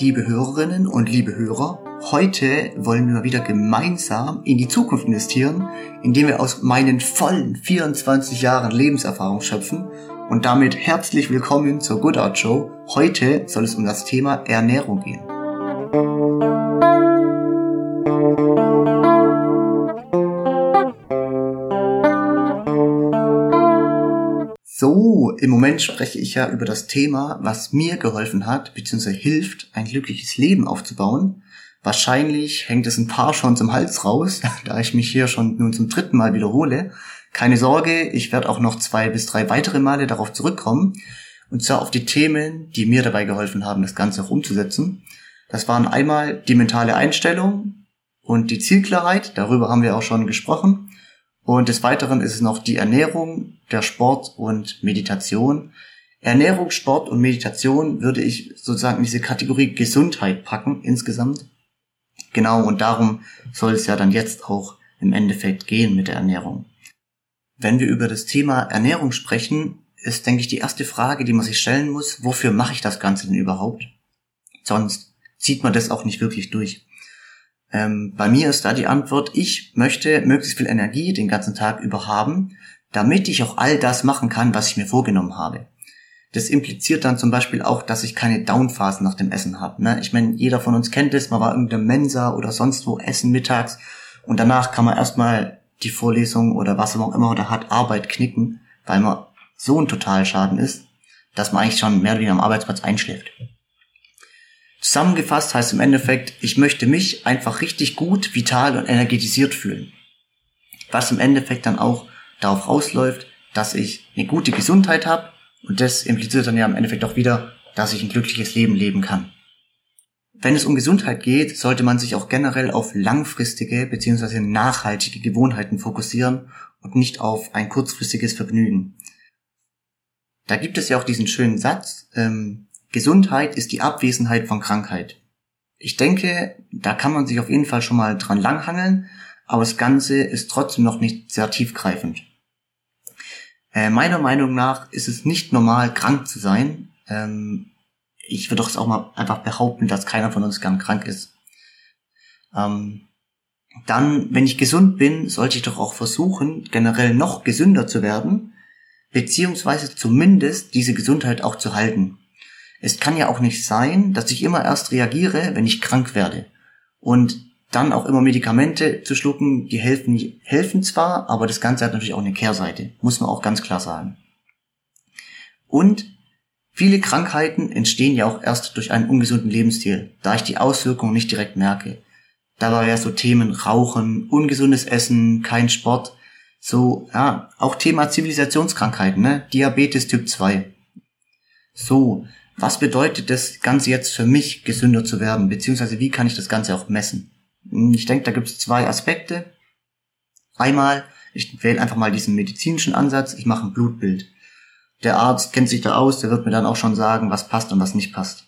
liebe Hörerinnen und liebe Hörer. Heute wollen wir wieder gemeinsam in die Zukunft investieren, indem wir aus meinen vollen 24 Jahren Lebenserfahrung schöpfen. Und damit herzlich willkommen zur Good Art Show. Heute soll es um das Thema Ernährung gehen. So, im Moment spreche ich ja über das Thema, was mir geholfen hat, bzw. hilft, ein glückliches Leben aufzubauen. Wahrscheinlich hängt es ein paar schon zum Hals raus, da ich mich hier schon nun zum dritten Mal wiederhole. Keine Sorge, ich werde auch noch zwei bis drei weitere Male darauf zurückkommen. Und zwar auf die Themen, die mir dabei geholfen haben, das Ganze auch umzusetzen. Das waren einmal die mentale Einstellung und die Zielklarheit, darüber haben wir auch schon gesprochen. Und des Weiteren ist es noch die Ernährung, der Sport und Meditation. Ernährung, Sport und Meditation würde ich sozusagen in diese Kategorie Gesundheit packen insgesamt. Genau, und darum soll es ja dann jetzt auch im Endeffekt gehen mit der Ernährung. Wenn wir über das Thema Ernährung sprechen, ist, denke ich, die erste Frage, die man sich stellen muss, wofür mache ich das Ganze denn überhaupt? Sonst zieht man das auch nicht wirklich durch. Ähm, bei mir ist da die Antwort, ich möchte möglichst viel Energie den ganzen Tag über haben, damit ich auch all das machen kann, was ich mir vorgenommen habe. Das impliziert dann zum Beispiel auch, dass ich keine Downphasen nach dem Essen habe. Ne? Ich meine, jeder von uns kennt es, man war irgendeine Mensa oder sonst wo essen mittags und danach kann man erstmal die Vorlesung oder was auch immer da hat, Arbeit knicken, weil man so ein Totalschaden ist, dass man eigentlich schon mehr oder weniger am Arbeitsplatz einschläft. Zusammengefasst heißt im Endeffekt, ich möchte mich einfach richtig gut, vital und energetisiert fühlen. Was im Endeffekt dann auch darauf rausläuft, dass ich eine gute Gesundheit habe und das impliziert dann ja im Endeffekt auch wieder, dass ich ein glückliches Leben leben kann. Wenn es um Gesundheit geht, sollte man sich auch generell auf langfristige bzw. nachhaltige Gewohnheiten fokussieren und nicht auf ein kurzfristiges Vergnügen. Da gibt es ja auch diesen schönen Satz, ähm, Gesundheit ist die Abwesenheit von Krankheit. Ich denke, da kann man sich auf jeden Fall schon mal dran langhangeln, aber das Ganze ist trotzdem noch nicht sehr tiefgreifend. Äh, meiner Meinung nach ist es nicht normal, krank zu sein. Ähm, ich würde doch auch mal einfach behaupten, dass keiner von uns gern krank ist. Ähm, dann, wenn ich gesund bin, sollte ich doch auch versuchen, generell noch gesünder zu werden, beziehungsweise zumindest diese Gesundheit auch zu halten. Es kann ja auch nicht sein, dass ich immer erst reagiere, wenn ich krank werde. Und dann auch immer Medikamente zu schlucken, die helfen, helfen zwar, aber das Ganze hat natürlich auch eine Kehrseite. Muss man auch ganz klar sagen. Und viele Krankheiten entstehen ja auch erst durch einen ungesunden Lebensstil, da ich die Auswirkungen nicht direkt merke. Da war ja so Themen Rauchen, ungesundes Essen, kein Sport, so, ja, auch Thema Zivilisationskrankheiten, ne? Diabetes Typ 2. So, was bedeutet das Ganze jetzt für mich, gesünder zu werden, beziehungsweise wie kann ich das Ganze auch messen? Hm, ich denke, da gibt es zwei Aspekte. Einmal, ich wähle einfach mal diesen medizinischen Ansatz, ich mache ein Blutbild. Der Arzt kennt sich da aus, der wird mir dann auch schon sagen, was passt und was nicht passt.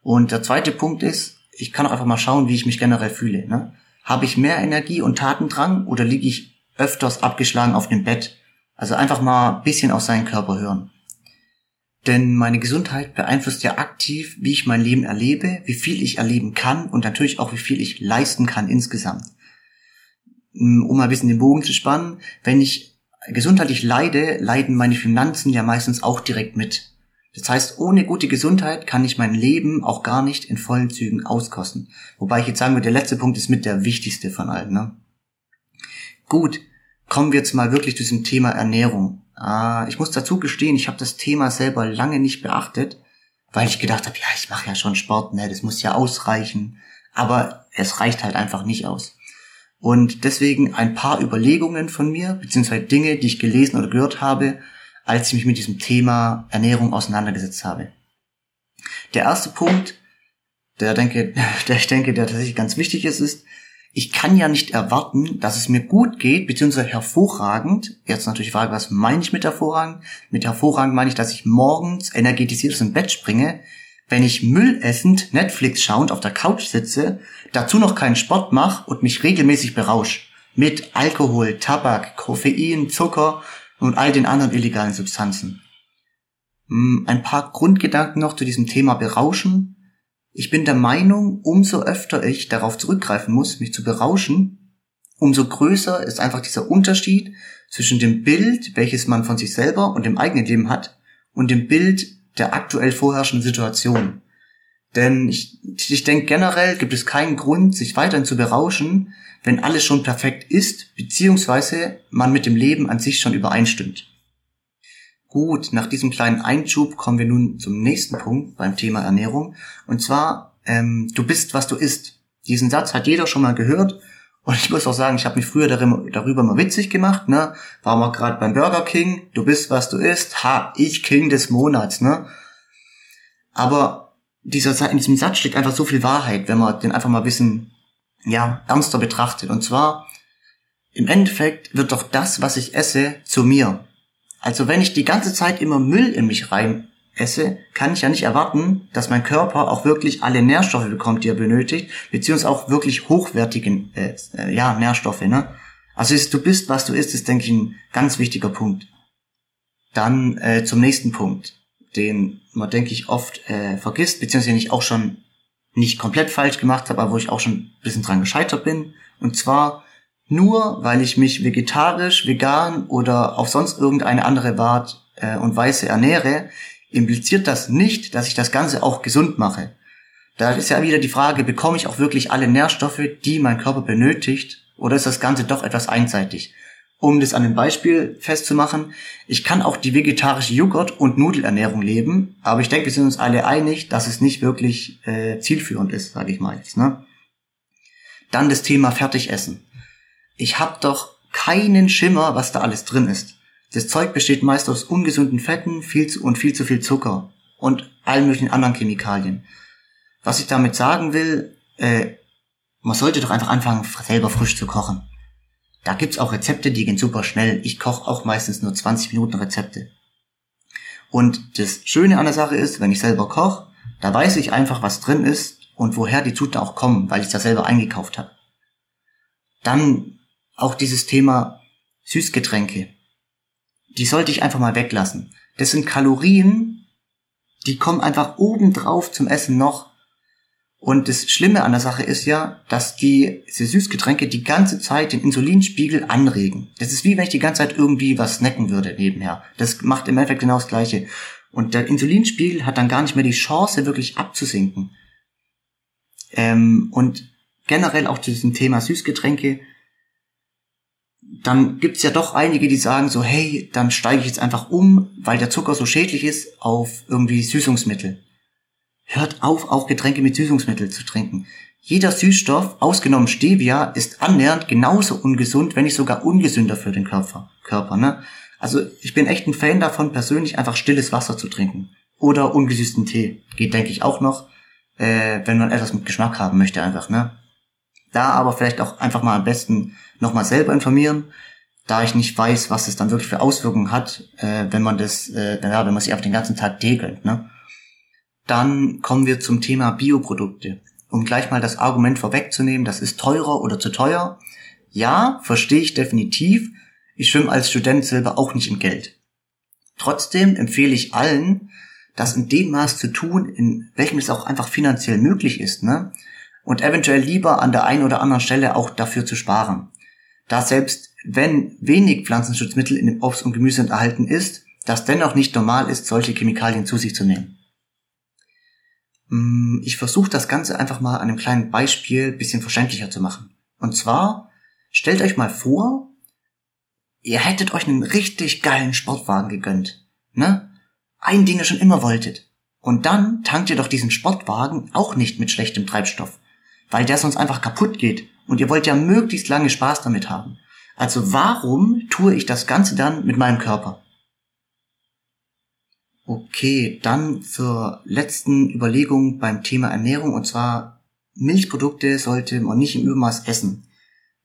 Und der zweite Punkt ist, ich kann auch einfach mal schauen, wie ich mich generell fühle. Ne? Habe ich mehr Energie und Tatendrang oder liege ich öfters abgeschlagen auf dem Bett? Also einfach mal ein bisschen auf seinen Körper hören. Denn meine Gesundheit beeinflusst ja aktiv, wie ich mein Leben erlebe, wie viel ich erleben kann und natürlich auch, wie viel ich leisten kann insgesamt. Mm, um mal ein bisschen den Bogen zu spannen, wenn ich gesundheitlich leide, leiden meine Finanzen ja meistens auch direkt mit. Das heißt, ohne gute Gesundheit kann ich mein Leben auch gar nicht in vollen Zügen auskosten. Wobei ich jetzt sagen würde, der letzte Punkt ist mit der wichtigste von allen. Ne? Gut, kommen wir jetzt mal wirklich zu diesem Thema Ernährung. Äh, ich muss dazu gestehen, ich habe das Thema selber lange nicht beachtet, weil ich gedacht habe, ja, ich mache ja schon Sport, ne, das muss ja ausreichen. Aber es reicht halt einfach nicht aus. Und deswegen ein paar Überlegungen von mir, beziehungsweise Dinge, die ich gelesen oder gehört habe, als ich mich mit diesem Thema Ernährung auseinandergesetzt habe. Der erste Punkt, der denke, der ich denke, der tatsächlich ganz wichtig ist, ist, ich kann ja nicht erwarten, dass es mir gut geht, beziehungsweise hervorragend. Jetzt natürlich die Frage, was meine ich mit hervorragend? Mit hervorragend meine ich, dass ich morgens energetisiert aus dem Bett springe, wenn ich Müll essend, Netflix schauend auf der Couch sitze, dazu noch keinen Sport mache und mich regelmäßig berausche. Mit Alkohol, Tabak, Koffein, Zucker und all den anderen illegalen Substanzen. Hm, ein paar Grundgedanken noch zu diesem Thema Berauschen. Ich bin der Meinung, umso öfter ich darauf zurückgreifen muss, mich zu berauschen, umso größer ist einfach dieser Unterschied zwischen dem Bild, welches man von sich selber und dem eigenen Leben hat, und dem Bild der aktuell vorherrschenden Situation. Denn ich, ich denke generell gibt es keinen Grund, sich weiterhin zu berauschen, wenn alles schon perfekt ist, beziehungsweise man mit dem Leben an sich schon übereinstimmt. Gut, nach diesem kleinen Einschub kommen wir nun zum nächsten Punkt beim Thema Ernährung. Und zwar, ähm, du bist, was du isst. Diesen Satz hat jeder schon mal gehört. Und ich muss auch sagen, ich habe mich früher darüber mal witzig gemacht. Ne? War mal gerade beim Burger King. Du bist, was du isst. Ha, ich King des Monats. Ne? Aber dieser, in diesem Satz steckt einfach so viel Wahrheit, wenn man den einfach mal ein bisschen ja, ernster betrachtet. Und zwar, im Endeffekt wird doch das, was ich esse, zu mir. Also wenn ich die ganze Zeit immer Müll in mich rein esse, kann ich ja nicht erwarten, dass mein Körper auch wirklich alle Nährstoffe bekommt, die er benötigt, beziehungsweise auch wirklich hochwertigen äh, äh, ja, Nährstoffe. Ne? Also ist, du bist, was du isst, ist, denke ich, ein ganz wichtiger Punkt. Dann äh, zum nächsten Punkt, den man, denke ich, oft äh, vergisst, beziehungsweise ich auch schon nicht komplett falsch gemacht habe, aber wo ich auch schon ein bisschen dran gescheitert bin. Und zwar nur weil ich mich vegetarisch, vegan oder auf sonst irgendeine andere Art äh, und Weise ernähre, impliziert das nicht, dass ich das Ganze auch gesund mache. Da ist ja wieder die Frage, bekomme ich auch wirklich alle Nährstoffe, die mein Körper benötigt, oder ist das Ganze doch etwas einseitig? Um das an einem Beispiel festzumachen, ich kann auch die vegetarische Joghurt- und Nudelernährung leben, aber ich denke, wir sind uns alle einig, dass es nicht wirklich äh, zielführend ist, sage ich mal jetzt. Ne? Dann das Thema Fertigessen ich habe doch keinen Schimmer, was da alles drin ist. Das Zeug besteht meist aus ungesunden Fetten viel zu, und viel zu viel Zucker und allen möglichen anderen Chemikalien. Was ich damit sagen will, äh, man sollte doch einfach anfangen, selber frisch zu kochen. Da gibt's auch Rezepte, die gehen super schnell. Ich koche auch meistens nur 20 Minuten Rezepte. Und das Schöne an der Sache ist, wenn ich selber koche, da weiß ich einfach, was drin ist und woher die Zutaten auch kommen, weil ich das selber eingekauft habe. Dann auch dieses Thema Süßgetränke. Die sollte ich einfach mal weglassen. Das sind Kalorien, die kommen einfach obendrauf zum Essen noch. Und das Schlimme an der Sache ist ja, dass die, diese Süßgetränke die ganze Zeit den Insulinspiegel anregen. Das ist wie wenn ich die ganze Zeit irgendwie was snacken würde nebenher. Das macht im Endeffekt genau das Gleiche. Und der Insulinspiegel hat dann gar nicht mehr die Chance, wirklich abzusinken. Ähm, und generell auch zu diesem Thema Süßgetränke, dann gibt's ja doch einige, die sagen so, hey, dann steige ich jetzt einfach um, weil der Zucker so schädlich ist, auf irgendwie Süßungsmittel. Hört auf, auch Getränke mit Süßungsmittel zu trinken. Jeder Süßstoff, ausgenommen Stevia, ist annähernd genauso ungesund, wenn nicht sogar ungesünder für den Körper. Körper ne? Also ich bin echt ein Fan davon, persönlich einfach stilles Wasser zu trinken. Oder ungesüßten Tee. Geht, denke ich, auch noch, äh, wenn man etwas mit Geschmack haben möchte einfach. ne? Da aber vielleicht auch einfach mal am besten nochmal selber informieren, da ich nicht weiß, was es dann wirklich für Auswirkungen hat, äh, wenn man das, äh, ja, wenn man sich auf den ganzen Tag degelt. Ne? Dann kommen wir zum Thema Bioprodukte. Um gleich mal das Argument vorwegzunehmen, das ist teurer oder zu teuer. Ja, verstehe ich definitiv. Ich schwimme als Student selber auch nicht im Geld. Trotzdem empfehle ich allen, das in dem Maß zu tun, in welchem es auch einfach finanziell möglich ist, ne? Und eventuell lieber an der einen oder anderen Stelle auch dafür zu sparen da selbst wenn wenig Pflanzenschutzmittel in dem Obst und Gemüse enthalten ist, das dennoch nicht normal ist, solche Chemikalien zu sich zu nehmen. Mm, ich versuche das Ganze einfach mal an einem kleinen Beispiel bisschen verständlicher zu machen. Und zwar, stellt euch mal vor, ihr hättet euch einen richtig geilen Sportwagen gegönnt. Ne? Ein, den ihr schon immer wolltet. Und dann tankt ihr doch diesen Sportwagen auch nicht mit schlechtem Treibstoff, weil der sonst einfach kaputt geht und ihr wollt ja möglichst lange Spaß damit haben. Also warum tue ich das Ganze dann mit meinem Körper? Okay, dann zur letzten Überlegung beim Thema Ernährung und zwar Milchprodukte sollte man nicht im Übermaß essen.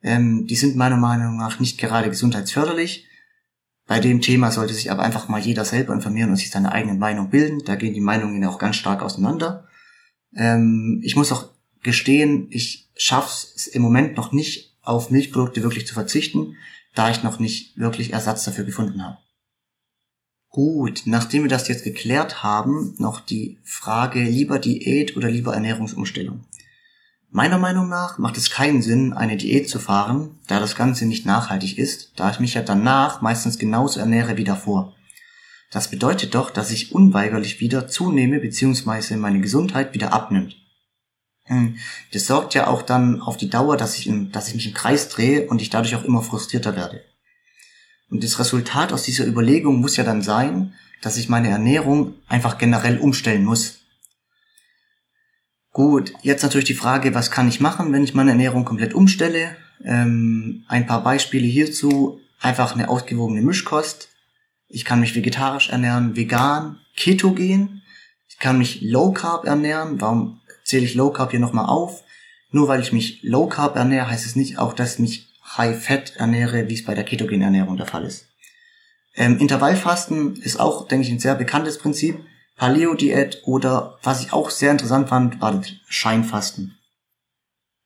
Ähm, die sind meiner Meinung nach nicht gerade gesundheitsförderlich. Bei dem Thema sollte sich aber einfach mal jeder selber informieren und sich seine eigene Meinung bilden. Da gehen die Meinungen auch ganz stark auseinander. Ähm, ich muss auch gestehen, ich schaffe es im Moment noch nicht, auf Milchprodukte wirklich zu verzichten, da ich noch nicht wirklich Ersatz dafür gefunden habe. Gut, nachdem wir das jetzt geklärt haben, noch die Frage lieber Diät oder lieber Ernährungsumstellung. Meiner Meinung nach macht es keinen Sinn, eine Diät zu fahren, da das Ganze nicht nachhaltig ist, da ich mich ja danach meistens genauso ernähre wie davor. Das bedeutet doch, dass ich unweigerlich wieder zunehme bzw. meine Gesundheit wieder abnimmt. Hm, das sorgt ja auch dann auf die Dauer, dass ich, in, dass ich mich im Kreis drehe und ich dadurch auch immer frustrierter werde. Und das Resultat aus dieser Überlegung muss ja dann sein, dass ich meine Ernährung einfach generell umstellen muss. Gut, jetzt natürlich die Frage, was kann ich machen, wenn ich meine Ernährung komplett umstelle? Ähm, ein paar Beispiele hierzu. Einfach eine ausgewogene Mischkost. Ich kann mich vegetarisch ernähren, vegan, ketogen. Ich kann mich low carb ernähren. Warum zähle ich low carb hier nochmal auf? Nur weil ich mich low carb ernähre, heißt es nicht auch, dass ich mich high fat ernähre, wie es bei der ketogen Ernährung der Fall ist. Ähm, Intervallfasten ist auch, denke ich, ein sehr bekanntes Prinzip. Paleo-Diät oder was ich auch sehr interessant fand, war das Scheinfasten.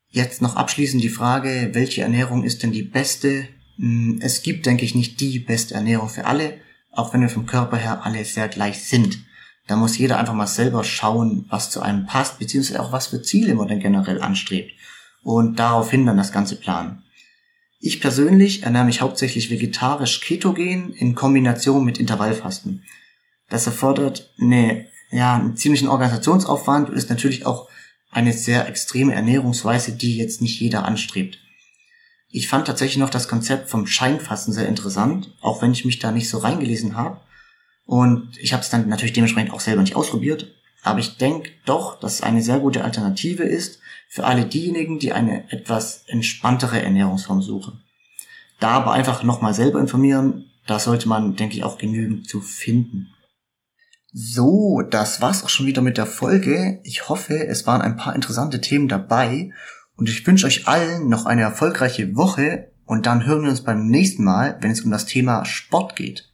Jetzt noch abschließend die Frage, welche Ernährung ist denn die beste? Hm, es gibt, denke ich, nicht die beste Ernährung für alle, auch wenn wir vom Körper her alle sehr gleich sind. Da muss jeder einfach mal selber schauen, was zu einem passt, beziehungsweise auch was für Ziele man denn generell anstrebt. Und daraufhin dann das Ganze planen. Ich persönlich ernähre mich hauptsächlich vegetarisch ketogen in Kombination mit Intervallfasten. Das erfordert eine, ja, einen ziemlichen Organisationsaufwand und ist natürlich auch eine sehr extreme Ernährungsweise, die jetzt nicht jeder anstrebt. Ich fand tatsächlich noch das Konzept vom Scheinfasten sehr interessant, auch wenn ich mich da nicht so reingelesen habe. Und ich habe es dann natürlich dementsprechend auch selber nicht ausprobiert. Aber ich denke doch, dass es eine sehr gute Alternative ist für alle diejenigen, die eine etwas entspanntere Ernährungsform suchen. Da aber einfach nochmal selber informieren, da sollte man, denke ich, auch genügend zu finden. So, das war's auch schon wieder mit der Folge. Ich hoffe, es waren ein paar interessante Themen dabei und ich wünsche euch allen noch eine erfolgreiche Woche und dann hören wir uns beim nächsten Mal, wenn es um das Thema Sport geht.